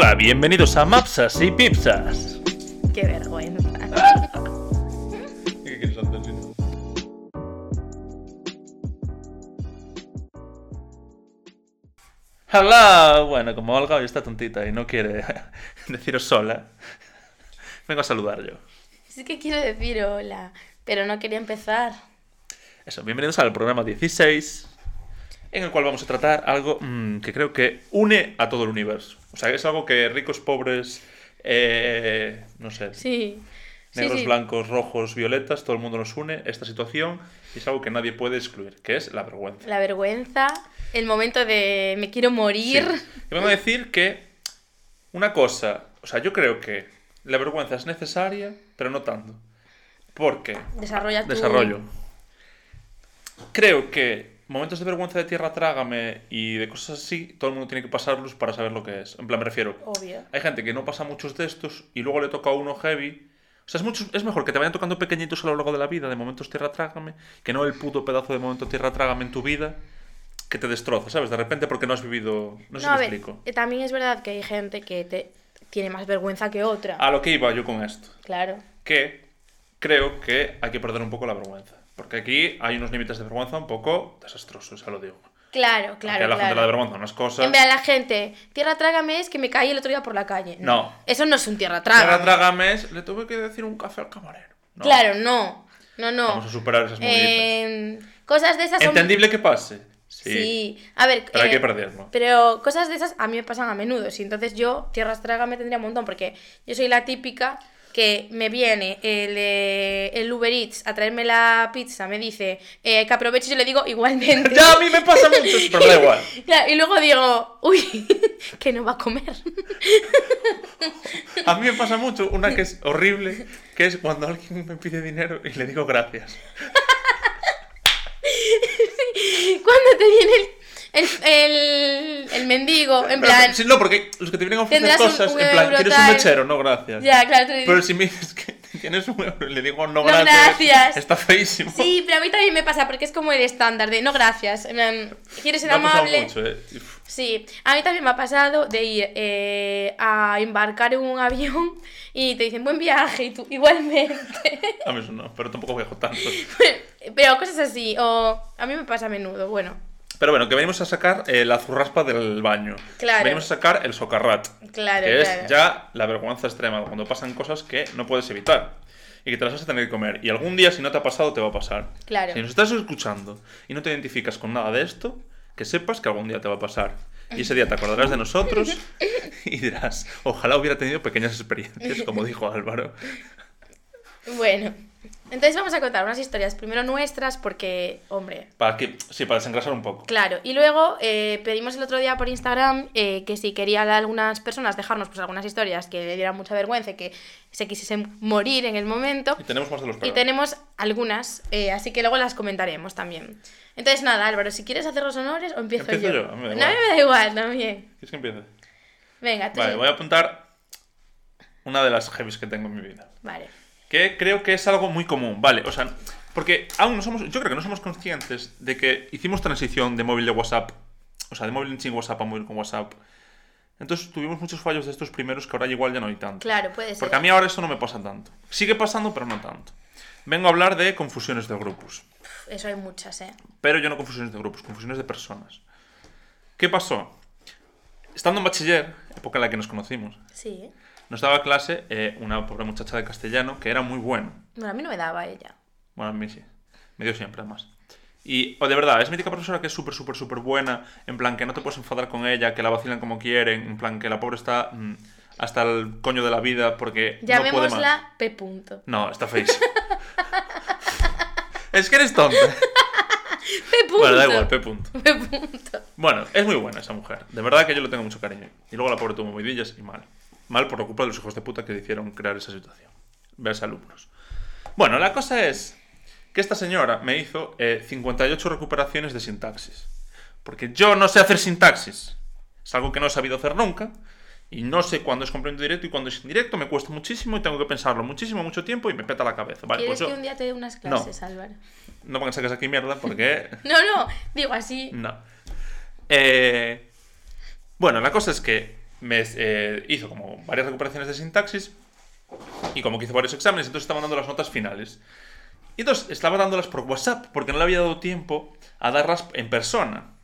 Hola, bienvenidos a Mapsas y Pipsas. Qué vergüenza. Hola, bueno, como Olga hoy está tontita y no quiere deciros sola, vengo a saludar yo. Sí que quiero decir hola, pero no quería empezar. Eso, bienvenidos al programa 16, en el cual vamos a tratar algo mm, que creo que une a todo el universo. O sea, es algo que ricos, pobres, eh, no sé, Sí. Negros, sí. blancos, rojos, violetas, todo el mundo nos une esta situación y es algo que nadie puede excluir, que es la vergüenza. La vergüenza, el momento de me quiero morir. Y vengo a decir que una cosa, o sea, yo creo que la vergüenza es necesaria, pero no tanto. Porque Desarrolla tu... Desarrollo. Creo que momentos de vergüenza de tierra trágame y de cosas así, todo el mundo tiene que pasarlos para saber lo que es. En plan, me refiero. Obvio. Hay gente que no pasa muchos de estos y luego le toca a uno heavy. O sea, es, mucho, es mejor que te vayan tocando pequeñitos a lo largo de la vida, de momentos tierra trágame, que no el puto pedazo de momento tierra trágame en tu vida que te destroza, ¿sabes? De repente porque no has vivido. No sé No, si me ver, explico. eh, también es verdad que hay gente que te... tiene más vergüenza que otra. A lo que iba yo con esto. Claro. que creo que hay que perder un poco la vergüenza. Porque aquí hay unos límites de vergüenza un poco desastrosos, ya lo digo. Claro, Aquí claro, a la gente claro. le da vergüenza unas cosas. En vez de la gente, tierra trágame es que me caí el otro día por la calle. No. Eso no es un tierra Tierra trágame. trágame es, le tuve que decir un café al camarero. No, Claro, no. No, no. Vamos a superar esas. Eh, cosas de esas son... Entendible que pase. Sí. Sí. A ver... Pero hay eh, que perderlo. Pero cosas de esas a mí me pasan a menudo. Y entonces yo, tierras trágame tendría un montón. Porque yo soy la típica que me viene el, eh, el Uber Eats a traerme la pizza, me dice eh, que aproveche y yo le digo igualmente. Ya a mí me pasa mucho, pero da igual. Claro, y luego digo, uy, que no va a comer. A mí me pasa mucho una que es horrible, que es cuando alguien me pide dinero y le digo gracias. Cuando te viene el, el, el, el mendigo, en Pero, plan. sí, no, porque los que te vienen a ofrecer cosas, en plan, ¿quieres tal. un mechero? No, gracias. Ya, claro, tú le Pero si me dices que tienes un euro y le digo no, No, gracias, gracias. está feísimo. Sí, pero a mí también me pasa porque es como el estándar de no gracias. ¿Quieres ser me ha amable? mucho, eh. Sí, a mí también me ha pasado de ir eh, a embarcar en un avión y te dicen buen viaje y tú igualmente. A mí eso no, pero tampoco viajo tanto. Pero cosas así, o a mí me pasa a menudo, bueno, Pero bueno, que venimos a sacar eh, la zurraspa del baño. Claro. Venimos a sacar el socarrat. claro, que claro. es ya la vergüenza extrema, cuando pasan cosas que no puedes evitar. Y que te las vas a tener que comer. Y algún día, si no te ha pasado, te va a pasar. Claro. Si nos estás escuchando y no te identificas con nada de esto, que sepas que algún día te va a pasar. Y ese día te acordarás de nosotros y dirás, ojalá hubiera tenido pequeñas experiencias, como dijo Álvaro. Bueno, entonces vamos a contar unas historias primero nuestras porque, hombre, Para que, sí, para desengrasar un poco. Claro, y luego eh, pedimos el otro día por Instagram eh, que si querían algunas personas dejarnos pues algunas historias que le dieran mucha vergüenza y que se quisiesen morir en el momento. Y tenemos más de los Y perros. tenemos algunas, eh, así que luego las comentaremos también. Entonces nada, Álvaro, si quieres hacer los honores o empiezo Empiezo yo. yo, a mí me da No, a mí igual. me da igual también. ¿Quieres que empiece? Venga, tú Vale, sí. voy a apuntar una de las heavies que tengo en mi vida. Vale. Que creo que es algo muy común, ¿vale? O sea, porque aún no somos, yo creo que no somos conscientes de que hicimos transición de móvil de WhatsApp, o sea, de móvil sin WhatsApp a móvil con WhatsApp. Entonces tuvimos muchos fallos de estos primeros que ahora igual ya no hay tanto. Claro, puede ser. Porque a mí ahora eso no me pasa tanto. Sigue pasando, pero no tanto. Vengo a hablar de confusiones de grupos. Eso hay muchas, ¿eh? Pero yo no confusiones de grupos, confusiones de personas. ¿Qué pasó? Estando en bachiller, época en la que nos conocimos, Sí. Nos daba clase eh, una pobre muchacha de castellano que era muy buena. Bueno, a mí no me daba ella. Bueno, a mí sí. Me dio siempre, además. Y, o de verdad, es mítica profesora que es súper, súper, súper buena. En plan, que no te puedes enfadar con ella, que la vacilan como quieren. En plan, que la pobre está mm, hasta el coño de la vida porque no. Llamémosla P. Punto. No, está feísima. es que eres tonta. P. Punto. Bueno, da igual, P. punto. P. Punto. Bueno, es muy buena esa mujer. De verdad que yo le tengo mucho cariño. Y luego la pobre tuvo movidillas y mal. Mal por la culpa de los hijos de puta que le hicieron crear esa situación. Verse alumnos. Bueno, la cosa es que esta señora me hizo eh, 58 recuperaciones de sintaxis. Porque yo no sé hacer sintaxis. Es algo que no he sabido hacer nunca. Y no sé cuándo es complemento directo y cuándo es indirecto. Me cuesta muchísimo y tengo que pensarlo muchísimo, mucho tiempo y me peta la cabeza. Vale, ¿Quieres pues yo... que un día te dé unas clases, Álvaro? No pongas saques aquí mierda porque... No, no, digo así. No. Eh, bueno, la cosa es que me eh, hizo como varias recuperaciones de sintaxis y como que hizo varios exámenes, entonces estaba dando las notas finales. Y entonces estaba dándolas por WhatsApp porque no le había dado tiempo a darlas en persona.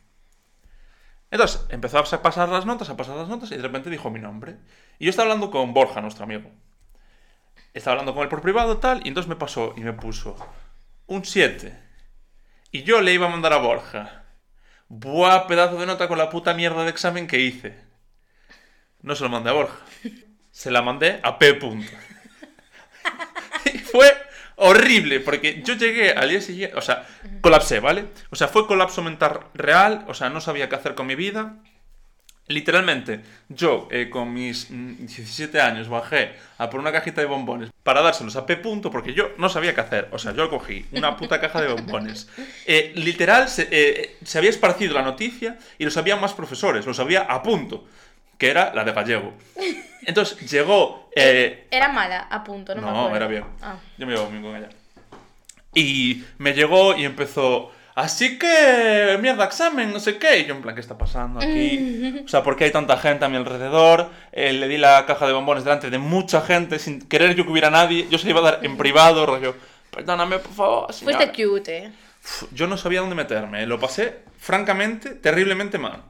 Entonces empezó a pasar las notas, a pasar las notas y de repente dijo mi nombre. Y yo estaba hablando con Borja, nuestro amigo. Estaba hablando con él por privado tal y entonces me pasó y me puso un 7. Y yo le iba a mandar a Borja. Buah, pedazo de nota con la puta mierda de examen que hice. No se lo mandé a Borja. Se la mandé a P. Punto. y fue horrible, porque yo llegué al día siguiente, o sea, colapsé, ¿vale? O sea, fue colapso mental real, o sea, no sabía qué hacer con mi vida. Literalmente, yo eh, con mis 17 años bajé a por una cajita de bombones para dárselos a P. Punto porque yo no sabía qué hacer. O sea, yo cogí una puta caja de bombones. Eh, literal, se, eh, se había esparcido la noticia y lo sabían más profesores, lo sabía a punto que era la de gallego. Entonces llegó. Eh, era mala, a punto, no, me no, acuerdo. era bien. Ah. Yo me llevo bien con ella. Y me llegó y empezó. Así que, mierda, examen, no sé qué. Y yo, en plan, ¿qué está pasando aquí? O sea, ¿por qué hay tanta gente a mi alrededor? Eh, le di la caja de bombones delante de mucha gente, sin querer yo que hubiera nadie. Yo se la iba a dar en privado, rollo. Perdóname, por favor. señora". Fuiste cute, eh. Yo no sabía dónde meterme. Lo pasé, francamente, terriblemente mal.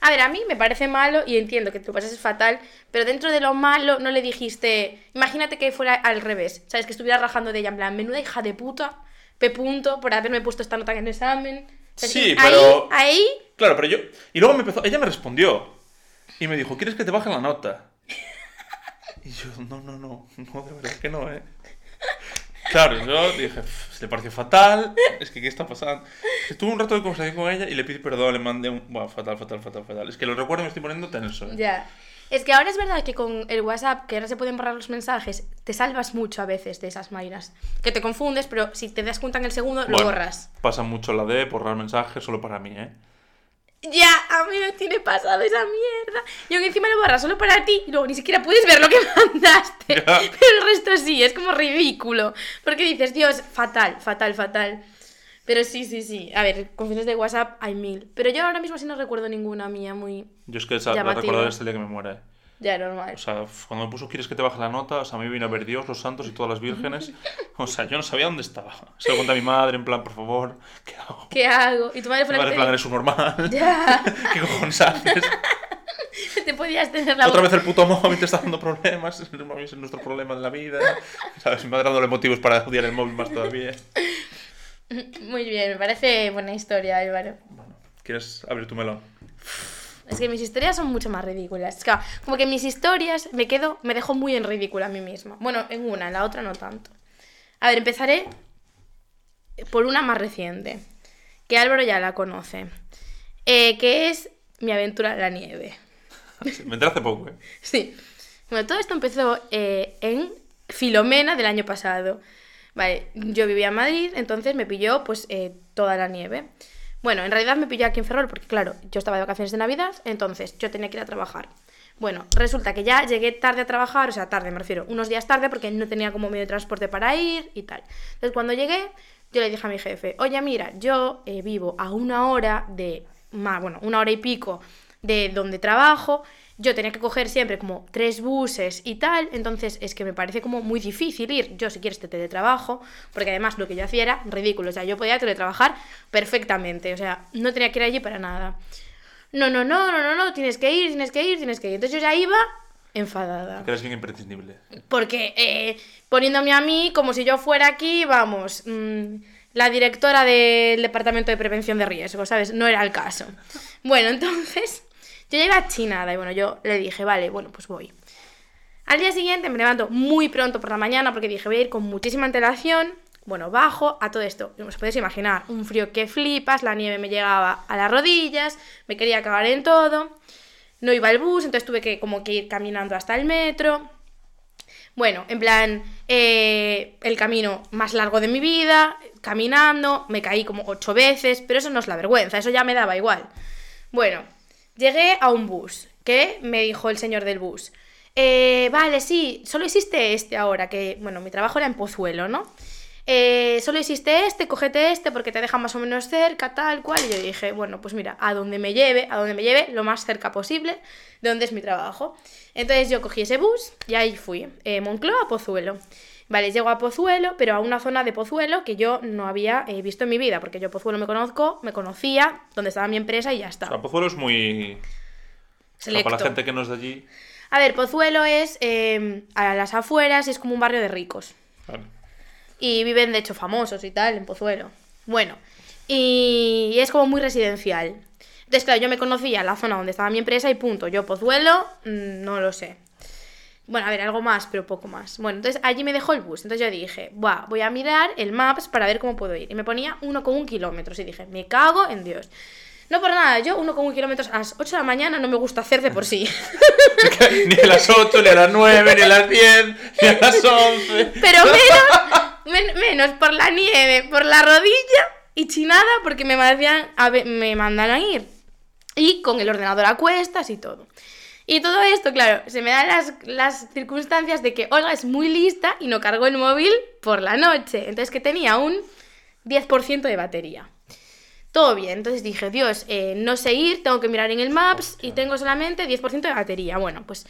A ver, a mí me parece malo y entiendo que te lo pases fatal, pero dentro de lo malo no le dijiste. Imagínate que fuera al revés, ¿sabes? Que estuviera rajando de ella, en plan, menuda hija de puta, P. punto, por haberme puesto esta nota en el examen. Sí, ahí- pero- Ahí, Claro, pero yo. Y luego me empezó. Ella me respondió. Y me dijo, ¿quieres que te baje la nota? Y yo, no, no, no. No, de verdad que no, ¿eh? Claro, yo dije, "Pff, se le pareció fatal. Es que, ¿qué está pasando? Tuve un rato de conversación con ella y le pedí perdón, le mandé un. Buah, fatal, fatal, fatal, fatal. Es que lo recuerdo y me estoy poniendo tenso. ¿eh? Ya. Es que ahora es verdad que con el WhatsApp, que ahora se pueden borrar los mensajes, te salvas mucho a veces de esas mainas. Que te confundes, pero si te das cuenta en el segundo, lo Bueno, borras. Pasa mucho la de borrar mensajes solo para mí, ¿eh? A mí me tiene pasado esa mierda. Y aunque encima lo borras solo para ti y luego ni siquiera puedes ver lo que mandaste. Pero el resto sí, es como ridículo. Porque dices, Dios, fatal, fatal, fatal. Pero sí, sí, sí. A ver, confesiones de WhatsApp hay mil. Pero yo ahora mismo sí no recuerdo ninguna mía muy... Yo es que esa, la recordaré hasta el día que me muera. Ya, normal. O sea, cuando me puso ¿quieres que te baje la nota? O sea, a mí vino a ver Dios, los santos y todas las vírgenes. O sea, yo no sabía dónde estaba. Se lo conté a mi madre, en plan, por favor, ¿qué hago? ¿Qué hago? Y tu madre Mi fue la madre, en plan, eres un normal. Ya, ¿Qué cojones haces? te podías tener la Otra vez el puto móvil te está dando problemas. El móvil es nuestro problema en la vida. ¿Sabes? Mi madre dándole motivos para odiar el móvil más todavía. Muy bien, me parece buena historia, Álvaro. Bueno, ¿quieres abrir tu melón? Es que mis historias son mucho más ridículas. Es que, como que mis historias me quedo, me dejo muy en ridículo a mí misma. Bueno, en una, en la otra no tanto. A ver, empezaré por una más reciente, que Álvaro ya la conoce, eh, que es mi aventura en la nieve. Me enteré hace poco, ¿eh? Sí. Bueno, todo esto empezó eh, en Filomena del año pasado. Vale, yo vivía en Madrid, entonces me pilló pues eh, toda la nieve. Bueno, en realidad me pilló aquí en Ferrol porque, claro, yo estaba de vacaciones de Navidad, entonces yo tenía que ir a trabajar. Bueno, resulta que ya llegué tarde a trabajar, o sea, tarde me refiero, unos días tarde porque no tenía como medio de transporte para ir y tal. Entonces cuando llegué, yo le dije a mi jefe, oye, mira, yo eh, vivo a una hora de, más, bueno, una hora y pico de donde trabajo, yo tenía que coger siempre como tres buses y tal, entonces es que me parece como muy difícil ir, yo si quieres te teletrabajo, porque además lo que yo hacía era ridículo, o sea, yo podía teletrabajar perfectamente, o sea, no tenía que ir allí para nada. No, no, no, no, no, no, tienes que ir, tienes que ir, tienes que ir. Entonces yo ya iba enfadada. Que eres bien imprescindible. Porque eh, poniéndome a mí como si yo fuera aquí, vamos, mm, la directora del Departamento de Prevención de Riesgos, ¿sabes? No era el caso. Bueno, entonces yo llegué a chinada y bueno, yo le dije, vale, bueno, pues voy. Al día siguiente me levanto muy pronto por la mañana porque dije, voy a ir con muchísima antelación. Bueno, bajo a todo esto. Os podéis imaginar, un frío que flipas, la nieve me llegaba a las rodillas, me quería acabar en todo. No iba el bus, entonces tuve que como que ir caminando hasta el metro. Bueno, en plan, eh, el camino más largo de mi vida, caminando, me caí como ocho veces, pero eso no es la vergüenza, eso ya me daba igual. Bueno, llegué a un bus, que me dijo el señor del bus. "Eh, vale, sí, solo existe este ahora, que, bueno, mi trabajo era en Pozuelo, ¿no? eh, solo existe este, cógete este porque te deja más o menos cerca, tal cual. Y yo dije, bueno, pues mira, a donde me lleve, a donde me lleve, lo más cerca posible de donde es mi trabajo. Entonces yo cogí ese bus y ahí fui, eh, Moncloa a Pozuelo. Vale, llego a Pozuelo, pero a una zona de Pozuelo que yo no había eh, visto en mi vida, porque yo Pozuelo me conozco, me conocía, donde estaba mi empresa y ya O está. sea, Pozuelo es muy... o sea, Selecto. para la gente que no es de allí... A ver, Pozuelo es eh, a las afueras y es como un barrio de ricos. Vale. Y viven, de hecho, famosos y tal, en Pozuelo. Bueno, y es como muy residencial. Entonces, claro, yo me conocía la zona donde estaba mi empresa y punto. Yo, Pozuelo, mm, no lo sé. Bueno, a ver, algo más, pero poco más. Bueno, entonces allí me dejó el bus. Entonces yo dije, Buah, voy a mirar el Maps para ver cómo puedo ir. Y me ponía 1,1 kilómetros. Y dije, me cago en Dios. No por nada, yo 1,1 kilómetros a las 8 de la mañana no me gusta hacer de por sí. ni a las 8, ni a las 9, ni a las 10, ni a las 11. Pero menos, men- menos por la nieve, por la rodilla y chinada porque me, a me mandan a ir. Y con el ordenador a cuestas y todo. Y todo esto, claro, se me dan las, las circunstancias de que Olga es muy lista y no cargó el móvil por la noche. Entonces que tenía un 10% de batería. Todo bien, entonces dije, Dios, eh, no sé ir, tengo que mirar en el Maps y tengo solamente 10% de batería. Bueno, pues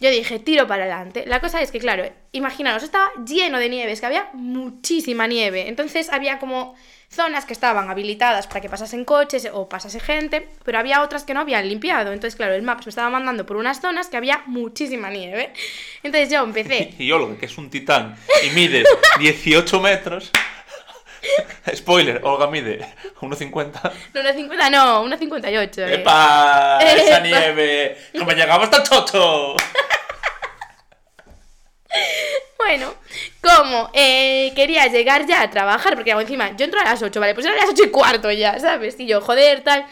yo dije, tiro para adelante. La cosa es que, claro, imaginaos, estaba lleno de nieve, es que había muchísima nieve. Entonces había como zonas que estaban habilitadas para que pasasen coches o pasase gente, pero había otras que no habían limpiado. Entonces, claro, el Maps me estaba mandando por unas zonas que había muchísima nieve. Entonces yo empecé. Y Olga, que es un titán y mide 18 metros. Spoiler, Olga mide 1,50. No, una 50, no, una 58. eh. ¡Epa! ¡Esa nieve! ¡Que me llegaba hasta el chocho! Bueno, como eh, quería llegar ya a trabajar, porque encima, yo entro a las 8, vale, pues eran las 8 y cuarto ya, ¿sabes? Y yo, joder, tal.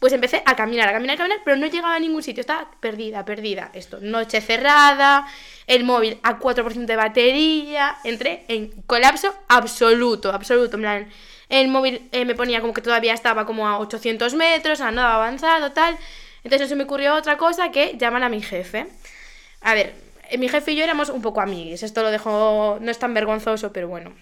Pues empecé a caminar, a caminar, a caminar, pero no llegaba a ningún sitio, estaba perdida, perdida. Esto, noche cerrada, el móvil a 4% de batería, entré en colapso absoluto, absoluto, en el móvil eh, me ponía como que todavía estaba como a 800 metros, a nada avanzado, tal. Entonces no se me ocurrió otra cosa que llamar a mi jefe. A ver, mi jefe y yo éramos un poco amiguis. Esto lo dejo. No es tan vergonzoso, pero bueno.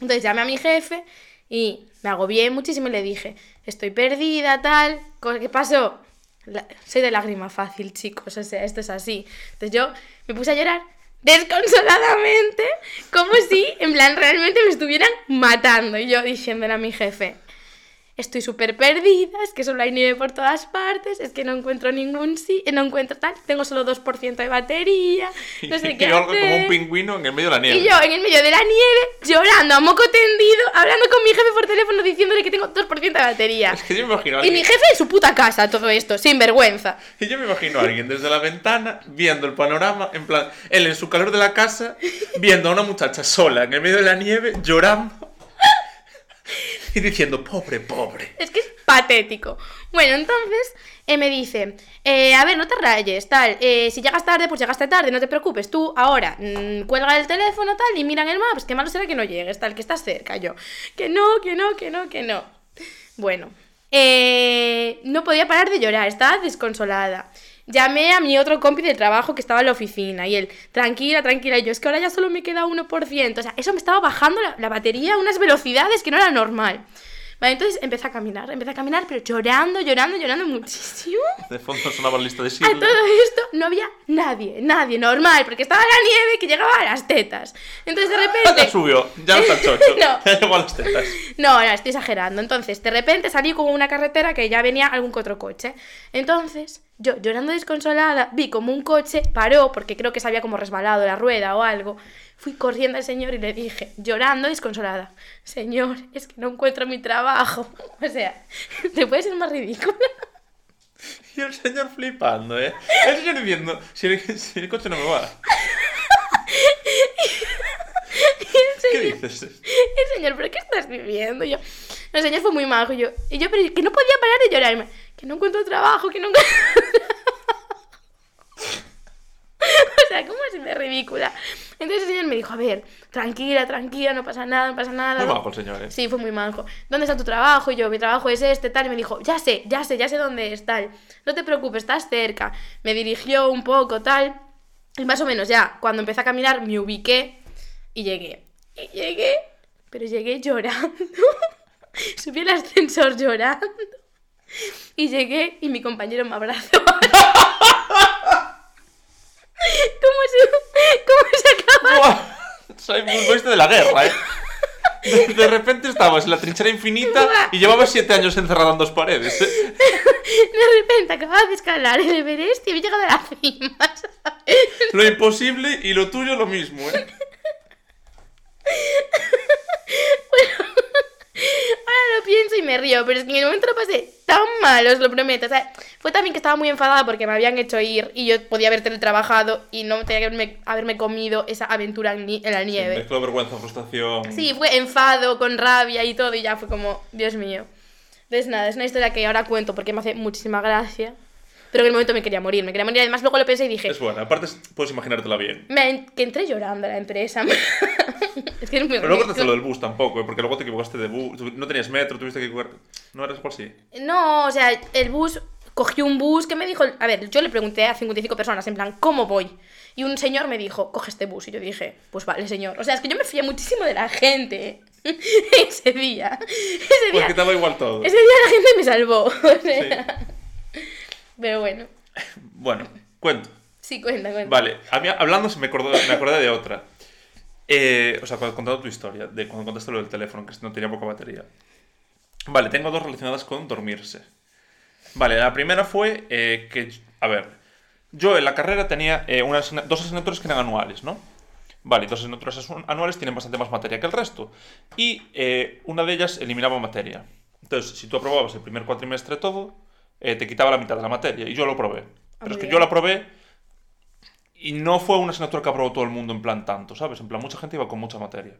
Entonces llamé a mi jefe y me agobié muchísimo y le dije: Estoy perdida, tal. ¿Qué pasó? La- soy de lágrima fácil, chicos. O sea, esto es así. Entonces yo me puse a llorar desconsoladamente, como si, en plan, realmente me estuvieran matando. Y yo diciéndole a mi jefe: Estoy súper perdida, es que solo hay nieve por todas partes, es que no encuentro ningún sí, no encuentro tal, tengo solo 2% de batería, no sé qué y como un pingüino en el medio de la nieve. Y yo en el medio de la nieve, llorando a moco tendido, hablando con mi jefe por teléfono diciéndole que tengo 2% de batería. Es que yo me imagino a Y mi alguien, jefe en su puta casa todo esto, sin vergüenza. y yo me imagino a alguien desde la ventana viendo el panorama, en plan, él en su calor de la casa, viendo a una muchacha sola en el medio de la nieve, llorando y diciendo, pobre, pobre. Es que es patético. Bueno, entonces me dice, eh, a ver, no te rayes, tal, eh, si llegas tarde, pues llegaste tarde, no te preocupes, tú ahora mm, cuelga el teléfono, tal, y mira en el maps, que malo será que no llegues, tal, que estás cerca, yo, que no, que no, que no, que no. Bueno, eh, no podía parar de llorar, estaba desconsolada. Llamé a mi otro compi de trabajo que estaba en la oficina y él, tranquila, tranquila, yo, es que ahora ya solo me queda 1%, o sea, eso me estaba bajando la, la batería a unas velocidades que no era normal. Vale, entonces empecé a caminar, empecé a caminar, pero llorando, llorando, llorando muchísimo. De fondo sonaba la lista de A Schindler. todo esto no había nadie, nadie normal, porque estaba la nieve que llegaba a las tetas. Entonces de Ya repente... subió, ya no está el chocho, No. ya llegó a las tetas. No, no, estoy exagerando. Entonces, de repente salí como una carretera que ya venía algún que otro coche. Entonces, yo llorando desconsolada, vi como un coche paró, porque creo que se había como resbalado la rueda o algo. Fui corriendo al señor y le dije, llorando desconsolada, Señor, es que no encuentro mi trabajo. O sea, ¿te puede ser más ridículo? Y el señor flipando, ¿eh? El señor diciendo, si el, si el coche no me va. Y ¿Qué dices? el señor, ¿pero qué estás viviendo? Y yo, el señor fue muy majo. Y yo, y yo, pero que no podía parar de llorarme. Que no encuentro trabajo, que no encuentro O sea, ¿cómo es de ridícula? Entonces el señor me dijo, a ver, tranquila, tranquila, no pasa nada, no pasa nada. Muy majo el señor, ¿eh? Sí, fue muy majo. ¿Dónde está tu trabajo? Y yo, mi trabajo es este, tal. Y me dijo, ya sé, ya sé, ya sé dónde es, tal. No te preocupes, estás cerca. Me dirigió un poco, tal. Y más o menos ya, cuando empecé a caminar, me ubiqué y llegué. Y llegué Pero llegué llorando. Subí al ascensor llorando. Y llegué y mi compañero me abrazó. ¿Cómo se, cómo se acaba? Buah, Soy muy oeste de la guerra, ¿eh? De, de repente estabas en la trinchera infinita y llevabas siete años encerrado en dos paredes. ¿eh? De repente acababa de escalar el Everest y había llegado a la cima, ¿sabes? Lo imposible y lo tuyo lo mismo, ¿eh? Ahora lo pienso y me río, pero es que en el momento lo pasé tan mal, os lo prometo. O sea, fue también que estaba muy enfadada porque me habían hecho ir y yo podía haber teletrabajado y no tenía que haberme, haberme comido esa aventura en, en la nieve. Mezcló vergüenza, frustración. Sí, fue enfado, con rabia y todo, y ya fue como, Dios mío. Entonces, nada, es una historia que ahora cuento porque me hace muchísima gracia. Pero en el momento me quería morir, me quería morir. Además, luego lo pensé y dije, Es buena, aparte es- puedes imaginártela bien. me, que entré llorando a la empresa. es que es muy Pero no contaste lo del bus tampoco, ¿eh? porque luego te equivocaste de bus. No tenías metro, tuviste que. ¿No eras cual sí? No, o sea, el bus, cogí un bus que me dijo, a ver, yo le pregunté a 55 personas, en plan, ¿cómo voy? Y un señor me dijo, coge este bus. Y yo dije, pues vale, señor. O sea, es que yo me fié muchísimo de la gente ese día. Ese día, Porque te daba igual todo. ese día la gente me salvó. O sea, Pero bueno, Bueno, cuento. sí, cuenta, cuenta. Vale, a mí, hablando se me, acordó, me acordé de otra. Eh, o sea, cuando contando tu historia, de cuando contaste lo del teléfono, que no tenía poca batería. Vale, tengo dos relacionadas con dormirse. Vale, la primera fue eh, que, a ver, yo en la carrera tenía eh, dos asignaturas que eran anuales, ¿no? Vale, dos asignaturas anuales tienen bastante más materia que el resto. Y eh, una de ellas eliminaba materia. Entonces, si tú aprobabas el primer cuatrimestre todo, eh, te quitaba la mitad de la materia. Y yo lo probé. Pero es que yo la probé y no fue una asignatura que aprobó todo el mundo en plan tanto, ¿sabes? En plan, mucha gente iba con mucha materia.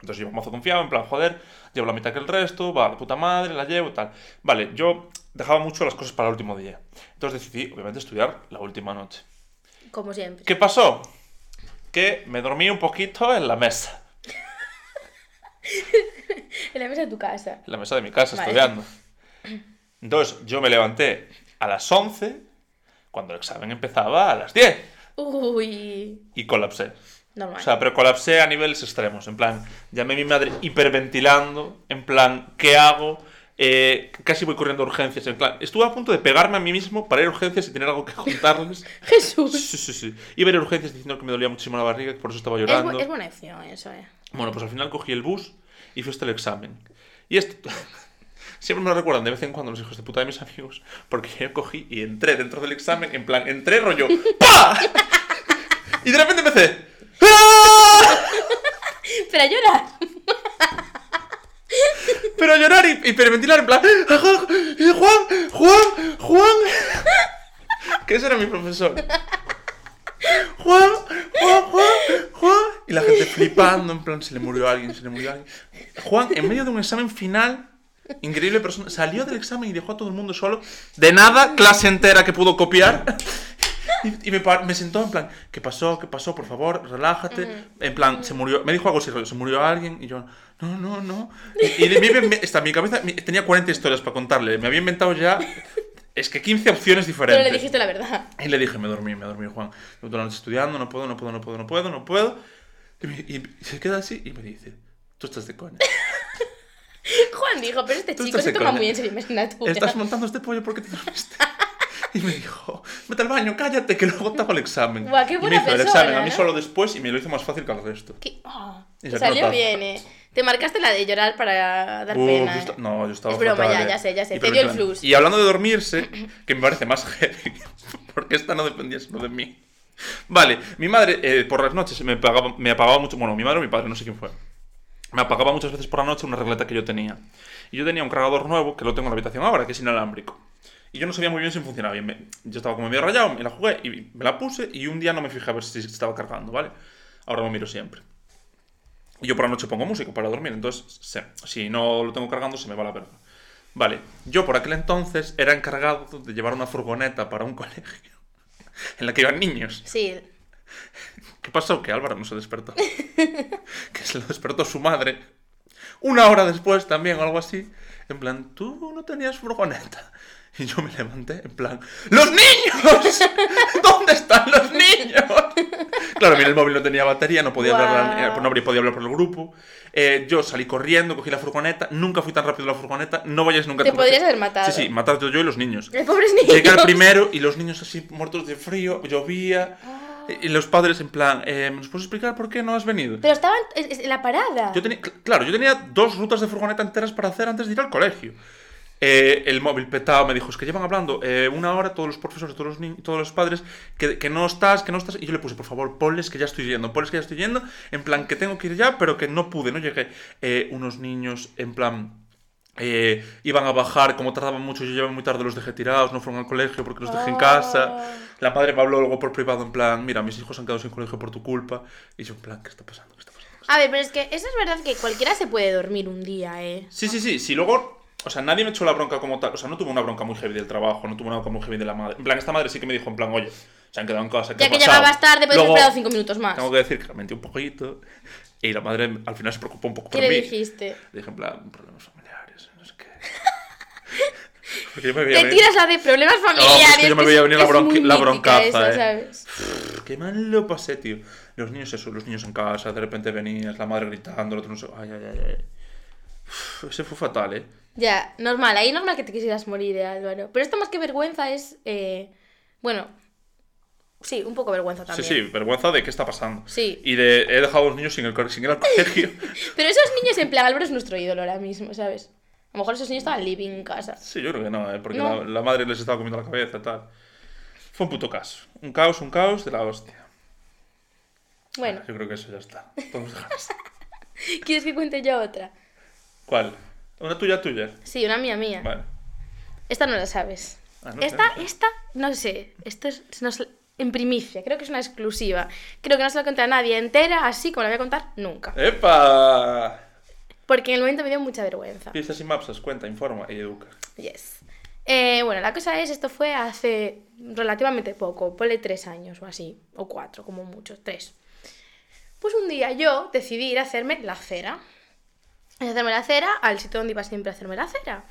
Entonces yo mazo confiado, en plan, joder, llevo la mitad que el resto, va, de puta madre, la llevo, tal. Vale, yo dejaba mucho las cosas para el último día. Entonces decidí, obviamente, estudiar la última noche. Como siempre. ¿Qué pasó? Que me dormí un poquito en la mesa. En la mesa de tu casa. En la mesa de mi casa, Vale. estudiando. Entonces yo me levanté a las 11, cuando el examen empezaba a las 10. Uy, Y colapsé. normal. O sea, pero colapsé a niveles extremos. En plan, llamé a mi madre hiperventilando. En plan, ¿qué hago? Eh, casi voy corriendo a urgencias. En plan, estuve a punto de pegarme a mí mismo para ir a urgencias y tener algo que contarles. Jesús. Sí, sí, sí. Iba a ir a urgencias diciendo que me dolía muchísimo la barriga, que por eso estaba Es, llorando. bu- es buena opción eso, eh. Bueno, pues al final cogí el bus y fui hasta el examen. Y esto... Siempre me lo recuerdan de vez en cuando los hijos de puta de mis amigos, porque yo cogí y entré dentro del examen, en plan, entré rollo ¡PA! Y de repente empecé ¡Ah! Pero a llorar. Pero a llorar y hiperventilar en plan "Ah, Juan, Juan, Juan, Juan Que ese era mi profesor Juan, Juan, Juan, Juan Y la gente flipando en plan se le murió alguien, se le murió alguien Juan, en medio de un examen final Increíble persona Salió del examen y dejó a todo el mundo solo De nada, clase entera que pudo copiar Y, y me, me sentó en plan, ¿qué pasó? ¿Qué pasó? Por favor, relájate. En plan, se murió. Me dijo algo así, se murió alguien. Y yo, no, no, no. Y, y de mí me- está, mi cabeza tenía 40 historias para contarle. Me había inventado ya, es que 15 opciones Pero diferentes. le dijiste la verdad. Y le dije, me dormí, me dormí, Juan. Toda la noche estudiando, no puedo, no puedo, no puedo, no puedo, no puedo. Y, me- y se queda así y me dice, tú estás de coña. Juan dijo, pero este chico se toma muy en serio mi asignatura. Estás montando este pollo porque te dormiste. Y me dijo, vete al baño, cállate, que luego te hago el examen. Buah, qué y me buena hizo el persona, examen a mí ¿no? solo después y me lo hizo más fácil que al resto. ¿Qué? Ah, Y salió nota. bien, eh. Te marcaste la de llorar para dar Uh, pena. yo eh. esta- No, yo estaba Es broma, fatal, ya, eh. ya sé, ya sé, Y te dio el flux. Y hablando de dormirse, que me parece más heavy, porque esta no dependía solo de mí. Vale, mi madre eh, por las noches me, pagaba, me apagaba mucho, bueno, mi madre o mi padre, no sé quién fue. Me apagaba muchas veces por la noche una regleta que yo tenía. Y yo tenía un cargador nuevo, que lo tengo en la habitación ahora, que es inalámbrico. Y yo no sabía muy bien si funcionaba bien. Yo estaba como medio rayado, me la jugué y me la puse y un día no me fijé a ver si estaba cargando, ¿vale? Ahora lo miro siempre. Y yo por la noche pongo música para dormir, entonces se- si no lo tengo cargando se me va la verga. Vale, yo por aquel entonces era encargado de llevar una furgoneta para un colegio en la que iban niños. Sí, ¿Qué pasó? Que Álvaro no se despertó. que se lo despertó su madre. Una hora después también o algo así. En plan, tú no tenías furgoneta. Y yo me levanté en plan, ¡Los niños! ¿Dónde están los niños? Claro, mira, el móvil no tenía batería, no podía hablar, Guau. eh, no habría podido hablar por el grupo. Eh, yo salí corriendo, cogí la furgoneta, nunca fui tan rápido la furgoneta, no vayáis nunca Te tan podrías rápido. haber matado. Sí, sí, matado yo y los niños. Los pobres niños. Llegué al primero y los niños así muertos de frío, llovía. Ah. Y los padres en plan, eh, ¿nos puedes explicar por qué no has venido? Pero estaban en la parada. Yo tenía, cl- claro, yo tenía dos rutas de furgoneta enteras para hacer antes de ir al colegio. Eh, el móvil petado me dijo, es que llevan hablando eh, una hora todos los profesores, todos los, todos los padres, que, que no estás, que no estás. Y yo le puse, por favor, ponles que ya estoy yendo, ponles que ya estoy yendo, en plan que tengo que ir ya, pero que no pude, no llegué. Eh, unos niños, en plan, eh, iban a bajar, como tardaban mucho, yo llevé muy tarde, los dejé tirados, no fueron al colegio porque los dejé en casa. Ah. La madre me habló luego por privado, en plan, mira, mis hijos han quedado sin colegio por tu culpa. Y yo, en plan, ¿qué está pasando? ¿Qué está pasando? A ver, pero es que eso es verdad que cualquiera se puede dormir un día, ¿eh? Sí, sí, sí. Si luego. O sea, nadie me echó la bronca como tal. O sea, no tuve una bronca muy heavy del trabajo, no tuve una bronca muy heavy de la madre. En plan, esta madre sí que me dijo, en plan, oye, se han quedado en casa. ¿qué Ya ha que pasado?". llegabas tarde, puedes haber esperado cinco minutos más. Tengo que decir que la mentí un poquito. Y la madre al final se preocupó un poco ¿Qué por le mí. dijiste? Le dije, en plan, problemas familiares, no sé qué. Porque yo me veía Te venir- tiras la de problemas familiares. es que yo me veía venir la mítica broncaza, esa, eh. ¿sabes? Qué mal lo pasé, tío. Los niños eso, los niños en casa, de repente venías, la madre gritando, el otro no sé. Ay, ay, ay, ay. Uf, ese fue fatal, eh. Ya, normal, ahí normal que te quisieras morir, eh, Álvaro. Pero esto más que vergüenza es. eh, bueno, sí, un poco vergüenza Sí, también. sí, vergüenza de qué está pasando. Sí. Y de he dejado a los niños sin, el, sin ir al colegio. Pero esos niños, en plan, Álvaro es nuestro ídolo ahora mismo, ¿sabes? A lo mejor esos niños estaban living en casa. sí, yo creo que no, ¿eh? porque No. La, la madre les estaba comiendo la cabeza y tal. Fue un puto caso. Un caos, un caos de la hostia. Bueno, Yo creo que eso ya está. ¿quieres que cuente yo otra? ¿Cuál? ¿Una tuya tuya? Sí, una mía mía. Vale. Esta no la sabes. Ah, no sé. esta, esta, no sé. Esto es nos- en primicia. Creo que es una exclusiva. Creo que no se la conté a nadie entera, así como la voy a contar nunca. ¡Epa! Porque en el momento me dio mucha vergüenza. Piezas y mapsas, cuenta, informa y educa. Yes. Eh, bueno, la cosa es, esto fue hace relativamente poco, ponle tres años o así, o cuatro, como mucho, tres. Pues un día yo decidí ir a hacerme la cera. A hacerme la cera al sitio donde iba siempre a hacerme la cera.